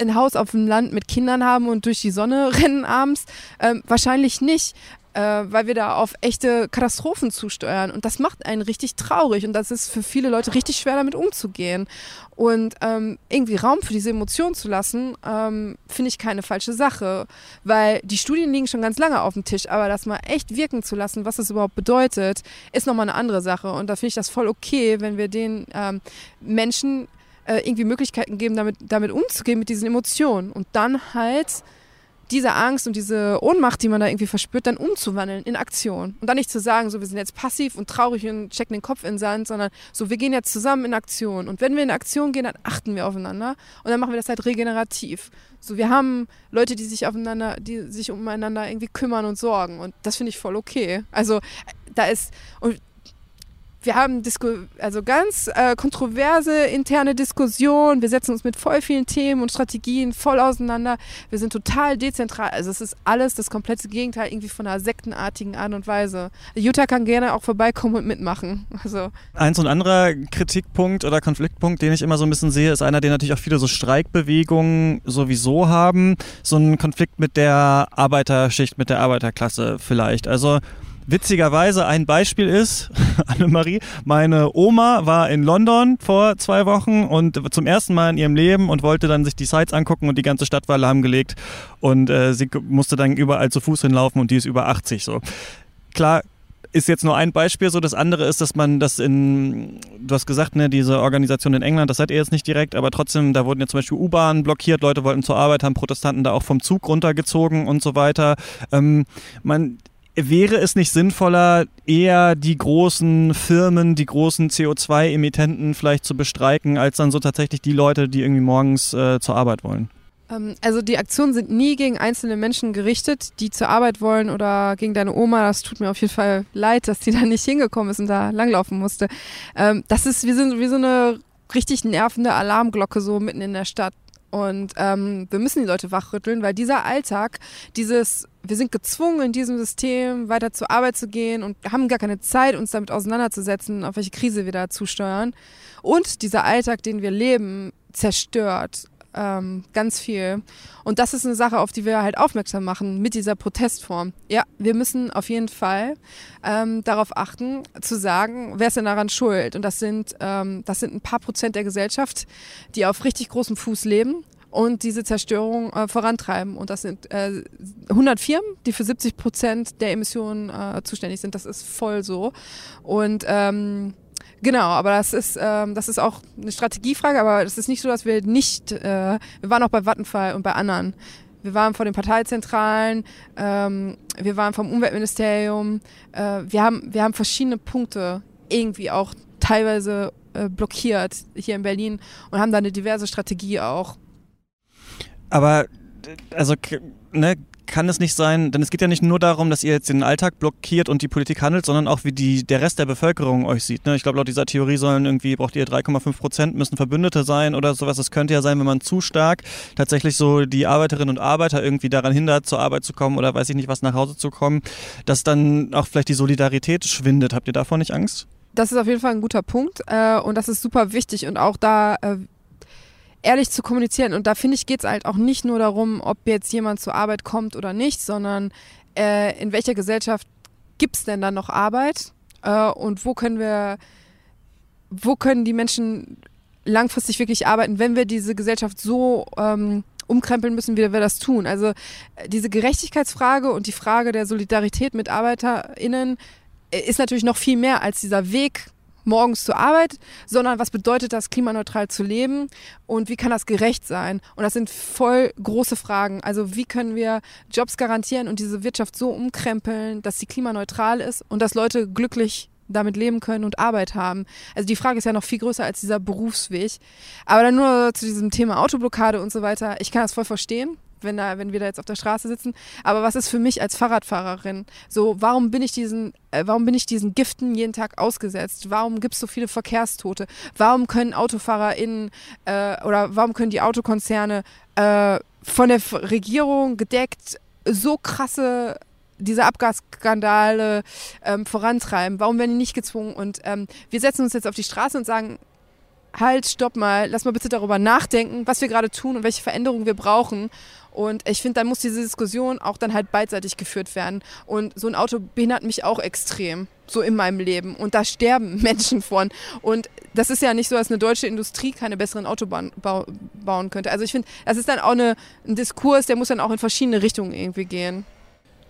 ein Haus auf dem Land mit Kindern haben und durch die Sonne rennen abends? Ähm, wahrscheinlich nicht, äh, weil wir da auf echte Katastrophen zusteuern. Und das macht einen richtig traurig und das ist für viele Leute richtig schwer, damit umzugehen. Und ähm, irgendwie Raum für diese Emotionen zu lassen, ähm, finde ich keine falsche Sache, weil die Studien liegen schon ganz lange auf dem Tisch, aber das mal echt wirken zu lassen, was das überhaupt bedeutet, ist nochmal eine andere Sache. Und da finde ich das voll okay, wenn wir den ähm, Menschen äh, irgendwie Möglichkeiten geben, damit, damit umzugehen, mit diesen Emotionen. Und dann halt diese Angst und diese Ohnmacht, die man da irgendwie verspürt, dann umzuwandeln in Aktion. Und dann nicht zu sagen, so wir sind jetzt passiv und traurig und checken den Kopf in den Sand, sondern so wir gehen jetzt zusammen in Aktion. Und wenn wir in Aktion gehen, dann achten wir aufeinander und dann machen wir das halt regenerativ. So wir haben Leute, die sich aufeinander, die sich umeinander irgendwie kümmern und sorgen. Und das finde ich voll okay. Also da ist, und wir haben Disku also ganz äh, kontroverse interne Diskussionen. Wir setzen uns mit voll vielen Themen und Strategien voll auseinander. Wir sind total dezentral. Also es ist alles das komplette Gegenteil irgendwie von einer sektenartigen Art und Weise. Jutta kann gerne auch vorbeikommen und mitmachen. Also Eins und anderer Kritikpunkt oder Konfliktpunkt, den ich immer so ein bisschen sehe, ist einer, den natürlich auch viele so Streikbewegungen sowieso haben. So ein Konflikt mit der Arbeiterschicht, mit der Arbeiterklasse vielleicht. Also Witzigerweise ein Beispiel ist, Annemarie, meine Oma war in London vor zwei Wochen und zum ersten Mal in ihrem Leben und wollte dann sich die Sites angucken und die ganze Stadt war lahmgelegt und äh, sie musste dann überall zu Fuß hinlaufen und die ist über 80 so. Klar, ist jetzt nur ein Beispiel so. Das andere ist, dass man das in, du hast gesagt, ne, diese Organisation in England, das seid ihr jetzt nicht direkt, aber trotzdem, da wurden ja zum Beispiel U-Bahnen blockiert, Leute wollten zur Arbeit, haben Protestanten da auch vom Zug runtergezogen und so weiter. Ähm, man, Wäre es nicht sinnvoller, eher die großen Firmen, die großen CO2-Emittenten vielleicht zu bestreiken, als dann so tatsächlich die Leute, die irgendwie morgens äh, zur Arbeit wollen? Ähm, also die Aktionen sind nie gegen einzelne Menschen gerichtet, die zur Arbeit wollen oder gegen deine Oma. Das tut mir auf jeden Fall leid, dass die da nicht hingekommen ist und da langlaufen musste. Ähm, das ist, wir sind wie so eine richtig nervende Alarmglocke so mitten in der Stadt. Und ähm, wir müssen die Leute wachrütteln, weil dieser Alltag, dieses, wir sind gezwungen, in diesem System weiter zur Arbeit zu gehen und haben gar keine Zeit, uns damit auseinanderzusetzen, auf welche Krise wir da zusteuern. Und dieser Alltag, den wir leben, zerstört ähm, ganz viel. Und das ist eine Sache, auf die wir halt aufmerksam machen mit dieser Protestform. Ja, wir müssen auf jeden Fall ähm, darauf achten, zu sagen, wer ist denn daran schuld? Und das sind, ähm, das sind ein paar Prozent der Gesellschaft, die auf richtig großem Fuß leben und diese Zerstörung äh, vorantreiben. Und das sind äh, 100 Firmen, die für 70 Prozent der Emissionen äh, zuständig sind. Das ist voll so. Und ähm, Genau, aber das ist, ähm, das ist auch eine Strategiefrage, aber es ist nicht so, dass wir nicht, äh, wir waren auch bei Vattenfall und bei anderen. Wir waren vor den Parteizentralen, ähm, wir waren vom Umweltministerium, äh, wir, haben, wir haben verschiedene Punkte irgendwie auch teilweise äh, blockiert hier in Berlin und haben da eine diverse Strategie auch. Aber also ne, kann es nicht sein, denn es geht ja nicht nur darum, dass ihr jetzt den Alltag blockiert und die Politik handelt, sondern auch wie die, der Rest der Bevölkerung euch sieht. Ne? Ich glaube, laut dieser Theorie sollen irgendwie, braucht ihr 3,5 Prozent, müssen Verbündete sein oder sowas. Es könnte ja sein, wenn man zu stark tatsächlich so die Arbeiterinnen und Arbeiter irgendwie daran hindert, zur Arbeit zu kommen oder weiß ich nicht was, nach Hause zu kommen, dass dann auch vielleicht die Solidarität schwindet. Habt ihr davor nicht Angst? Das ist auf jeden Fall ein guter Punkt äh, und das ist super wichtig und auch da äh, ehrlich zu kommunizieren. Und da finde ich, geht es halt auch nicht nur darum, ob jetzt jemand zur Arbeit kommt oder nicht, sondern äh, in welcher Gesellschaft gibt es denn dann noch Arbeit äh, und wo können wir, wo können die Menschen langfristig wirklich arbeiten, wenn wir diese Gesellschaft so ähm, umkrempeln müssen, wie wir das tun. Also diese Gerechtigkeitsfrage und die Frage der Solidarität mit ArbeiterInnen äh, ist natürlich noch viel mehr als dieser Weg morgens zur Arbeit, sondern was bedeutet das, klimaneutral zu leben und wie kann das gerecht sein? Und das sind voll große Fragen. Also wie können wir Jobs garantieren und diese Wirtschaft so umkrempeln, dass sie klimaneutral ist und dass Leute glücklich damit leben können und Arbeit haben. Also die Frage ist ja noch viel größer als dieser Berufsweg. Aber dann nur zu diesem Thema Autoblockade und so weiter. Ich kann das voll verstehen. Wenn, da, wenn wir da jetzt auf der Straße sitzen. Aber was ist für mich als Fahrradfahrerin? So, warum bin ich diesen, äh, warum bin ich diesen Giften jeden Tag ausgesetzt? Warum gibt es so viele Verkehrstote? Warum können AutofahrerInnen äh, oder warum können die Autokonzerne äh, von der Regierung gedeckt so krasse diese Abgasskandale ähm, vorantreiben? Warum werden die nicht gezwungen? Und ähm, wir setzen uns jetzt auf die Straße und sagen, halt, stopp mal, lass mal bitte darüber nachdenken, was wir gerade tun und welche Veränderungen wir brauchen. Und ich finde, dann muss diese Diskussion auch dann halt beidseitig geführt werden. Und so ein Auto behindert mich auch extrem, so in meinem Leben. Und da sterben Menschen von. Und das ist ja nicht so, dass eine deutsche Industrie keine besseren Autobahnen bauen könnte. Also ich finde, das ist dann auch eine, ein Diskurs, der muss dann auch in verschiedene Richtungen irgendwie gehen.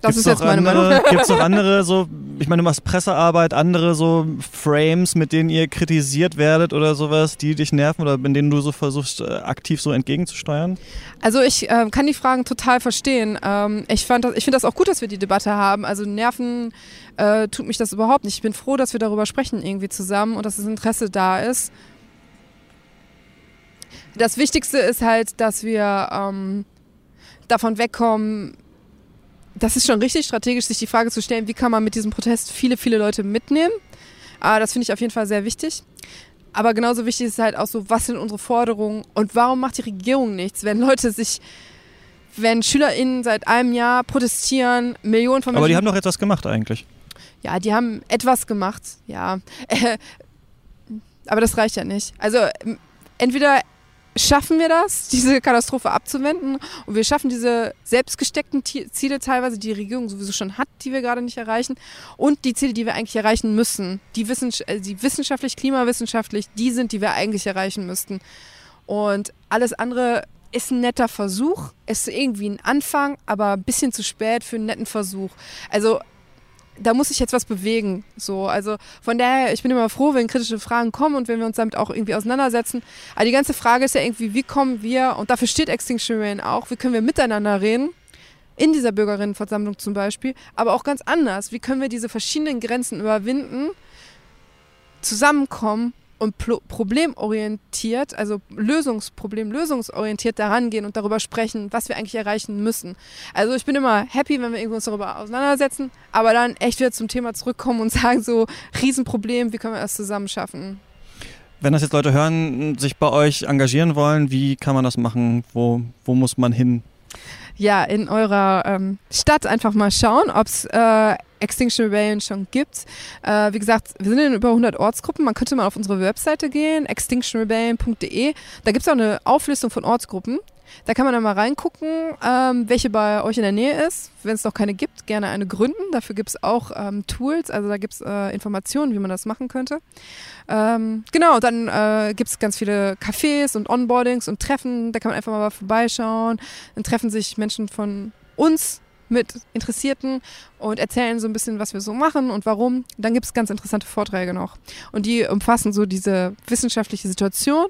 Das gibt's ist jetzt meine andere, Meinung. Gibt es noch andere so, ich meine, du machst Pressearbeit, andere so Frames, mit denen ihr kritisiert werdet oder sowas, die dich nerven oder in denen du so versuchst, äh, aktiv so entgegenzusteuern? Also ich äh, kann die Fragen total verstehen. Ähm, ich fand das, ich finde das auch gut, dass wir die Debatte haben. Also Nerven äh, tut mich das überhaupt nicht. Ich bin froh, dass wir darüber sprechen irgendwie zusammen und dass das Interesse da ist. Das Wichtigste ist halt, dass wir ähm, davon wegkommen, das ist schon richtig strategisch, sich die Frage zu stellen, wie kann man mit diesem Protest viele, viele Leute mitnehmen. Aber das finde ich auf jeden Fall sehr wichtig. Aber genauso wichtig ist halt auch so, was sind unsere Forderungen und warum macht die Regierung nichts, wenn Leute sich, wenn SchülerInnen seit einem Jahr protestieren, Millionen von Menschen. Aber die haben doch etwas gemacht eigentlich. Ja, die haben etwas gemacht, ja. aber das reicht ja nicht. Also entweder schaffen wir das, diese Katastrophe abzuwenden. Und wir schaffen diese selbstgesteckten Ziele teilweise, die die Regierung sowieso schon hat, die wir gerade nicht erreichen. Und die Ziele, die wir eigentlich erreichen müssen, die, wissens äh, die wissenschaftlich, klimawissenschaftlich, die sind, die wir eigentlich erreichen müssten. Und alles andere ist ein netter Versuch, ist irgendwie ein Anfang, aber ein bisschen zu spät für einen netten Versuch. Also da muss sich jetzt was bewegen. So, also von daher, ich bin immer froh, wenn kritische Fragen kommen und wenn wir uns damit auch irgendwie auseinandersetzen. Aber die ganze Frage ist ja irgendwie, wie kommen wir, und dafür steht Extinction Rebellion auch, wie können wir miteinander reden, in dieser Bürgerinnenversammlung zum Beispiel, aber auch ganz anders. Wie können wir diese verschiedenen Grenzen überwinden, zusammenkommen und problemorientiert, also Lösungsproblem, lösungsorientiert daran gehen und darüber sprechen, was wir eigentlich erreichen müssen. Also ich bin immer happy, wenn wir uns darüber auseinandersetzen, aber dann echt wieder zum Thema zurückkommen und sagen so, Riesenproblem, wie können wir das zusammen schaffen? Wenn das jetzt Leute hören, sich bei euch engagieren wollen, wie kann man das machen? Wo, wo muss man hin? ja, in eurer ähm, Stadt einfach mal schauen, ob es äh, Extinction Rebellion schon gibt. Äh, wie gesagt, wir sind in über 100 Ortsgruppen. Man könnte mal auf unsere Webseite gehen, extinctionrebellion.de. Da gibt es auch eine Auflistung von Ortsgruppen. Da kann man dann mal reingucken, ähm, welche bei euch in der Nähe ist. Wenn es noch keine gibt, gerne eine gründen. Dafür gibt es auch ähm, Tools, also da gibt es äh, Informationen, wie man das machen könnte. Ähm, genau, dann äh, gibt es ganz viele Cafés und Onboardings und Treffen. Da kann man einfach mal vorbeischauen. Dann treffen sich Menschen von uns mit Interessierten und erzählen so ein bisschen, was wir so machen und warum. Dann gibt es ganz interessante Vorträge noch. Und die umfassen so diese wissenschaftliche Situation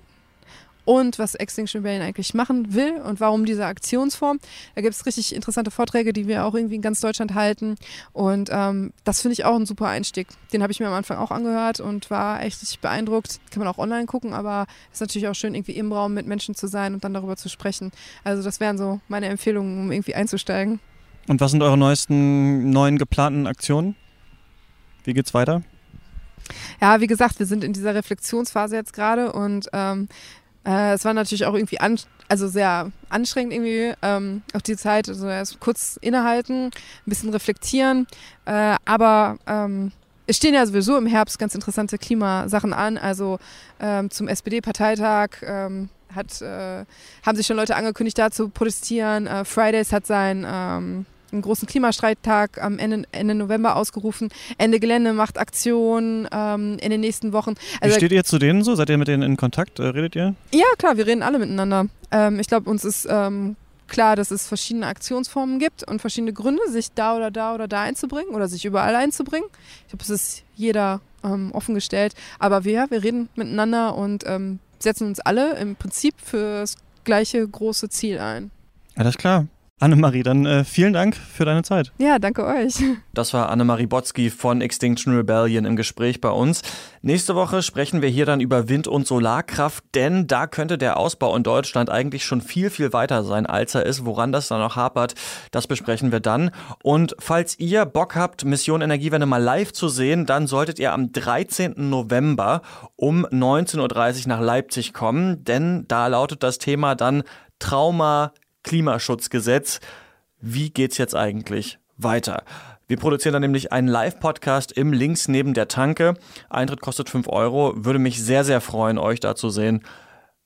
und was Extinction Rebellion eigentlich machen will und warum diese Aktionsform. Da gibt es richtig interessante Vorträge, die wir auch irgendwie in ganz Deutschland halten. Und ähm, das finde ich auch ein super Einstieg. Den habe ich mir am Anfang auch angehört und war echt beeindruckt. Kann man auch online gucken, aber es ist natürlich auch schön, irgendwie im Raum mit Menschen zu sein und dann darüber zu sprechen. Also das wären so meine Empfehlungen, um irgendwie einzusteigen. Und was sind eure neuesten, neuen geplanten Aktionen? Wie geht's weiter? Ja, wie gesagt, wir sind in dieser Reflexionsphase jetzt gerade und ähm, äh, es war natürlich auch irgendwie an, also sehr anstrengend irgendwie ähm, auf die Zeit, also erst kurz innehalten, ein bisschen reflektieren, äh, aber ähm, es stehen ja sowieso im Herbst ganz interessante Klimasachen an, also ähm, zum SPD-Parteitag ähm, hat, äh, haben sich schon Leute angekündigt, da zu protestieren. Äh, Fridays hat sein ähm, einen großen Klimastreittag am Ende, Ende November ausgerufen. Ende Gelände macht Aktion ähm, in den nächsten Wochen. Also, Wie steht ihr zu denen so? Seid ihr mit denen in Kontakt? Äh, redet ihr? Ja, klar, wir reden alle miteinander. Ähm, ich glaube, uns ist ähm, klar, dass es verschiedene Aktionsformen gibt und verschiedene Gründe, sich da oder da oder da einzubringen oder sich überall einzubringen. Ich glaube, es ist jeder ähm, offengestellt. Aber wir, wir reden miteinander und ähm, setzen uns alle im Prinzip für das gleiche große Ziel ein. Alles klar. Annemarie, dann äh, vielen Dank für deine Zeit. Ja, danke euch. Das war Annemarie Botzki von Extinction Rebellion im Gespräch bei uns. Nächste Woche sprechen wir hier dann über Wind- und Solarkraft, denn da könnte der Ausbau in Deutschland eigentlich schon viel, viel weiter sein, als er ist. Woran das dann noch hapert, das besprechen wir dann. Und falls ihr Bock habt, Mission Energiewende mal live zu sehen, dann solltet ihr am 13. November um 19.30 Uhr nach Leipzig kommen, denn da lautet das Thema dann Trauma Klimaschutzgesetz. Wie geht's jetzt eigentlich weiter? Wir produzieren dann nämlich einen Live-Podcast im Links neben der Tanke. Eintritt kostet 5 Euro. Würde mich sehr, sehr freuen, euch da zu sehen.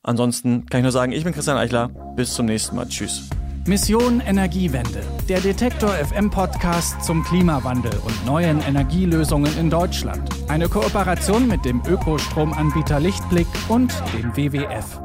Ansonsten kann ich nur sagen, ich bin Christian Eichler. Bis zum nächsten Mal. Tschüss. Mission Energiewende. Der Detektor FM Podcast zum Klimawandel und neuen Energielösungen in Deutschland. Eine Kooperation mit dem Ökostromanbieter Lichtblick und dem WWF.